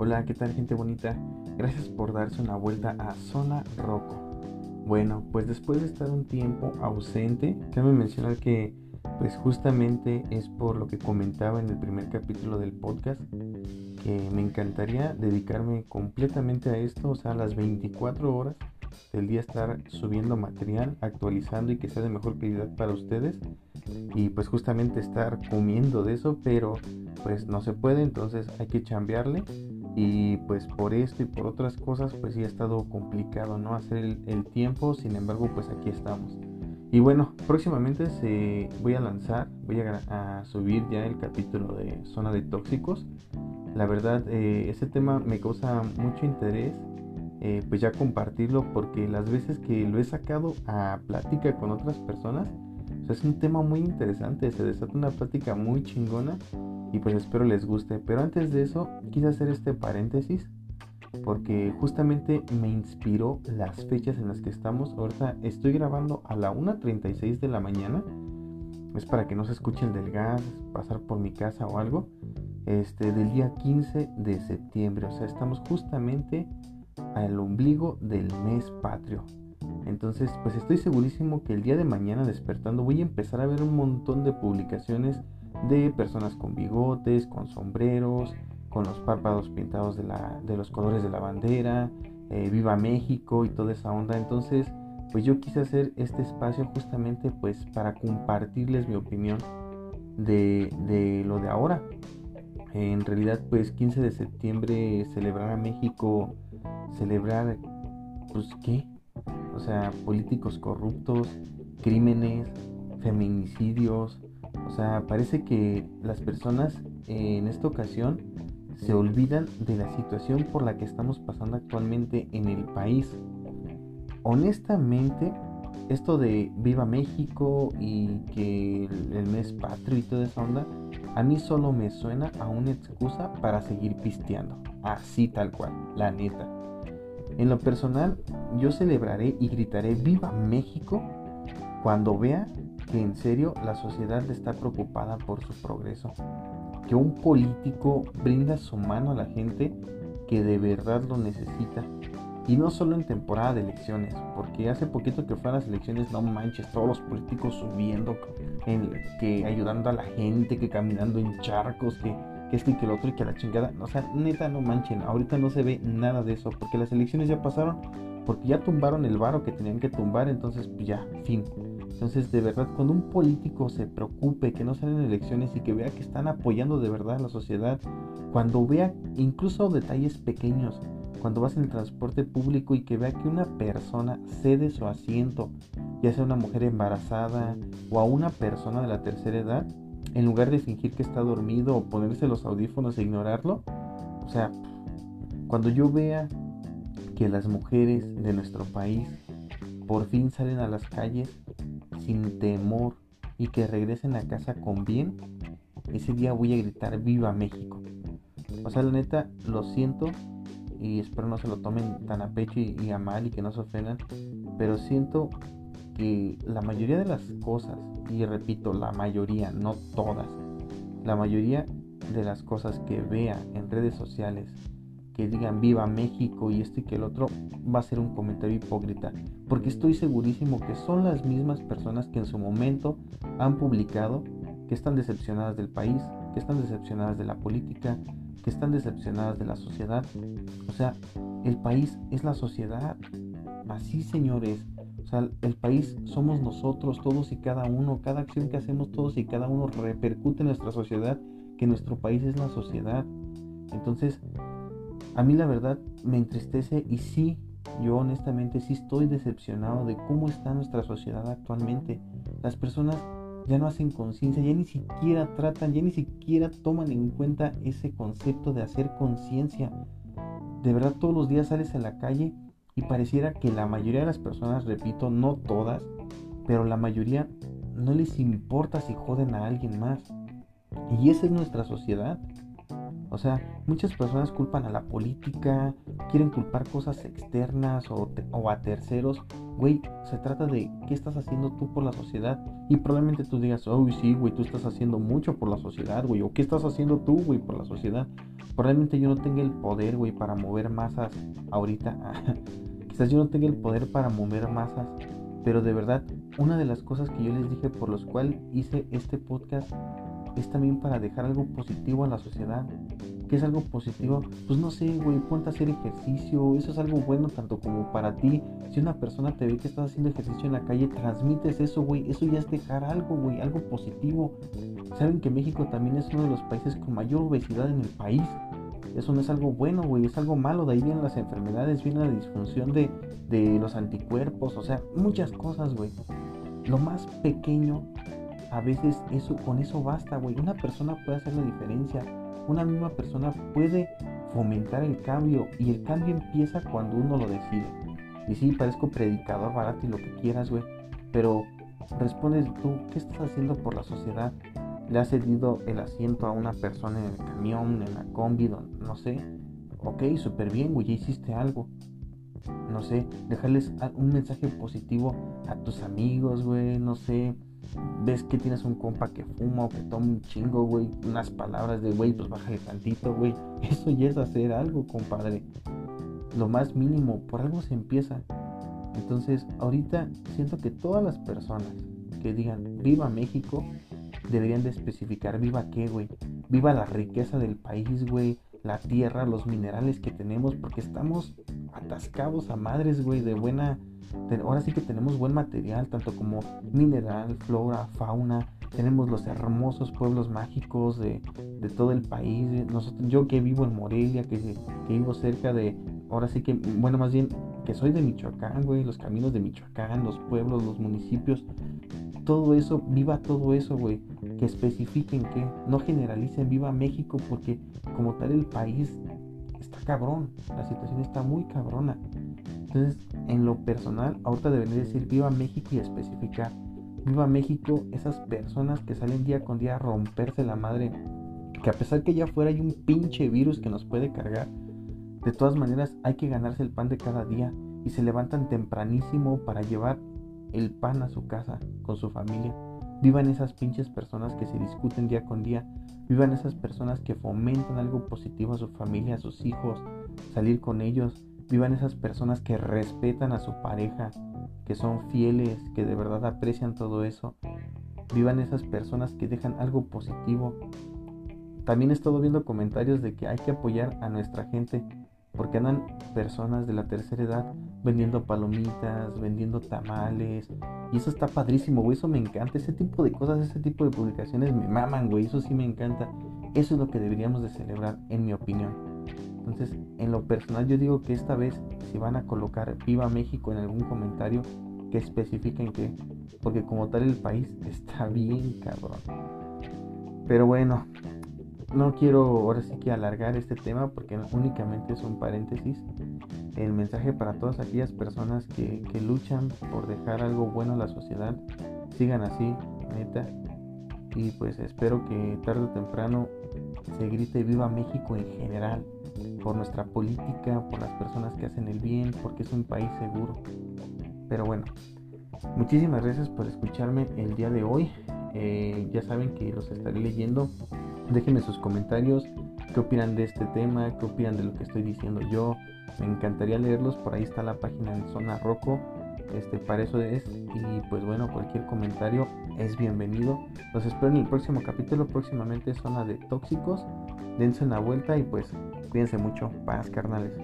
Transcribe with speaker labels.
Speaker 1: Hola, ¿qué tal gente bonita? Gracias por darse una vuelta a Zona Roco. Bueno, pues después de estar un tiempo ausente, cabe mencionar que pues justamente es por lo que comentaba en el primer capítulo del podcast que me encantaría dedicarme completamente a esto, o sea, las 24 horas del día estar subiendo material, actualizando y que sea de mejor calidad para ustedes y pues justamente estar comiendo de eso, pero pues no se puede, entonces hay que chambearle y pues por esto y por otras cosas pues sí ha estado complicado no hacer el, tiempo, sin embargo pues aquí estamos. Y bueno, próximamente se voy a lanzar, voy a, subir ya el capítulo de zona de tóxicos. La verdad, eh, tema me causa mucho interés eh, pues ya compartirlo porque las veces que lo he sacado a plática con otras personas, es un tema muy interesante, se desata una plática muy chingona y pues espero les guste. Pero antes de eso, quise hacer este paréntesis porque justamente me inspiró las fechas en las que estamos. Ahorita estoy grabando a la 1.36 de la mañana. Es para que no se escuche el del gas, pasar por mi casa o algo. Este, del día 15 de septiembre. O sea, estamos justamente al ombligo del mes patrio. Entonces, pues estoy segurísimo que el día de mañana despertando voy a empezar a ver un montón de publicaciones de personas con bigotes, con sombreros, con los párpados pintados de, la, de los colores de la bandera, eh, Viva México y toda esa onda. Entonces, pues yo quise hacer este espacio justamente pues para compartirles mi opinión de, de lo de ahora. En realidad, pues 15 de septiembre celebrar a México celebrar, pues, ¿qué? O sea, políticos corruptos, crímenes, feminicidios. O sea, parece que las personas en esta ocasión se olvidan de la situación por la que estamos pasando actualmente en el país. Honestamente, esto de Viva México y que el, mes patrio y toda esa onda, a mí solo me suena a una excusa para seguir pisteando. Así tal cual, la neta. En lo personal, yo celebraré y gritaré Viva México cuando vea que en serio la sociedad está preocupada por su progreso. Que un político brinda su mano a la gente que de verdad lo necesita. Y no solo en temporada de elecciones, porque hace poquito que fueron las elecciones, no manches, todos los políticos subiendo, que ayudando a la gente, que caminando en charcos, que que esto y que el otro y que la chingada. O sea, neta, no manchen. Ahorita no se ve nada de eso. Porque las elecciones ya pasaron. Porque ya tumbaron el varo que tenían que tumbar. Entonces, pues ya, fin. Entonces, de verdad, cuando un político se preocupe que no salen elecciones y que vea que están apoyando de verdad a la sociedad, cuando vea incluso detalles pequeños, cuando vas en el transporte público y que vea que una persona cede su asiento, ya sea una mujer embarazada o a una persona de la tercera edad, en lugar de fingir que está dormido o ponerse los audífonos e ignorarlo. O sea, cuando yo vea que las mujeres de nuestro país por fin salen a las calles sin temor y que regresen a casa con bien, ese día voy a gritar viva México. O sea, la neta, lo siento y espero no se lo tomen tan a pecho y, a mal y que no se ofendan, pero siento que la mayoría de las cosas, y repito, la mayoría, no todas, la mayoría de las cosas que vea en redes sociales que digan viva México y esto y que el otro va a ser un comentario hipócrita porque estoy segurísimo que son las mismas personas que en su momento han publicado que están decepcionadas del país, que están decepcionadas de la política, que están decepcionadas de la sociedad. O sea, el país es la sociedad. Así, señores, o sea, el país somos nosotros, todos y cada uno. Cada acción que hacemos todos y cada uno repercute en nuestra sociedad, que nuestro país es la sociedad. Entonces, a mí la verdad me entristece y sí, yo honestamente sí estoy decepcionado de cómo está nuestra sociedad actualmente. Las personas ya no hacen conciencia, ya ni siquiera tratan, ya ni siquiera toman en cuenta ese concepto de hacer conciencia. De verdad todos los días sales a la calle y pareciera que la mayoría de las personas, repito, no todas, pero la mayoría no les importa si joden a alguien más. Y esa es nuestra sociedad. O sea, muchas personas culpan a la política, quieren culpar cosas externas o, a terceros. Güey, se trata de qué estás haciendo tú por la sociedad. Y probablemente tú digas, oh, sí, güey, tú estás haciendo mucho por la sociedad, güey. O qué estás haciendo tú, güey, por la sociedad. Probablemente yo no tenga el poder, güey, para mover masas ahorita. Quizás yo no tenga el poder para mover masas. Pero de verdad, una de las cosas que yo les dije por los cuales hice este podcast es también para dejar algo positivo a la sociedad. ¿Qué es algo positivo? Pues no sé, güey, ponte hacer ejercicio. Eso es algo bueno tanto como para ti. Si una persona te ve que estás haciendo ejercicio en la calle, transmites eso, güey. Eso ya es dejar algo, güey, algo positivo. Saben que México también es uno de los países con mayor obesidad en el país. Eso no es algo bueno, güey, es algo malo. De ahí vienen las enfermedades, viene la disfunción de, de los anticuerpos, o sea, muchas cosas, güey. Lo más pequeño a veces eso, con eso basta, güey. Una persona puede hacer la diferencia. Una misma persona puede fomentar el cambio y el cambio empieza cuando uno lo decide. Y sí, parezco predicador barato y lo que quieras, güey. Pero respondes tú, ¿qué estás haciendo por la sociedad? ¿Le has cedido el asiento a una persona en el camión, en la combi, no sé? Ok, súper bien, güey, ya hiciste algo. No sé, dejarles un mensaje positivo a tus amigos, güey, no sé ves que tienes un compa que fuma o que toma un chingo, güey, unas palabras de, güey, pues bájale tantito, güey. Eso ya es hacer algo, compadre. Lo más mínimo, por algo se empieza. Entonces, ahorita siento que todas las personas que digan viva México deberían de especificar viva qué, güey. Viva la riqueza del país, güey. La tierra, los minerales que tenemos, porque estamos atascados a madres, güey, de buena ahora sí que tenemos buen material, tanto como mineral, flora, fauna. Tenemos los hermosos pueblos mágicos de, todo el país. Nosotros, yo que vivo en Morelia, que, que vivo cerca de, ahora sí que, bueno, más bien que soy de Michoacán, güey, los caminos de Michoacán, los pueblos, los municipios, todo eso, viva todo eso, güey, que especifiquen que no generalicen, viva México, porque como tal el país está cabrón, la situación está muy cabrona. Entonces, en lo personal, ahorita debería decir viva México y especificar. Viva México, esas personas que salen día con día a romperse la madre. Que a pesar que allá afuera hay un pinche virus que nos puede cargar, de todas maneras hay que ganarse el pan de cada día. Y se levantan tempranísimo para llevar el pan a su casa con su familia. Vivan esas pinches personas que se discuten día con día. Vivan esas personas que fomentan algo positivo a su familia, a sus hijos, salir con ellos, Vivan esas personas que respetan a su pareja, que son fieles, que de verdad aprecian todo eso. Vivan esas personas que dejan algo positivo. También he estado viendo comentarios de que hay que apoyar a nuestra gente porque andan personas de la tercera edad vendiendo palomitas, vendiendo tamales. Y eso está padrísimo, güey. Eso me encanta. Ese tipo de cosas, ese tipo de publicaciones me maman, güey. Eso sí me encanta. Eso es lo que deberíamos de celebrar, en mi opinión. Entonces, en lo personal yo digo que esta vez si van a colocar Viva México en algún comentario, que especifiquen que, porque como tal el país está bien cabrón. Pero bueno, no quiero ahora sí que alargar este tema porque únicamente es un paréntesis. El mensaje para todas aquellas personas que, luchan por dejar algo bueno a la sociedad, sigan así, neta. Y pues espero que tarde o temprano se grite Viva México en general por nuestra política, por las personas que hacen el bien, porque es un país seguro. Pero bueno, muchísimas gracias por escucharme el día de hoy. Eh, ya saben que los estaré leyendo. Déjenme sus comentarios, qué opinan de este tema, qué opinan de lo que estoy diciendo yo. Me encantaría leerlos, por ahí está la página de Zona Roco. Este, para eso es. Y pues bueno, cualquier comentario es bienvenido. Los espero en el próximo capítulo. Próximamente Zona de Tóxicos. Dense una vuelta y pues cuídense mucho. Paz, carnales.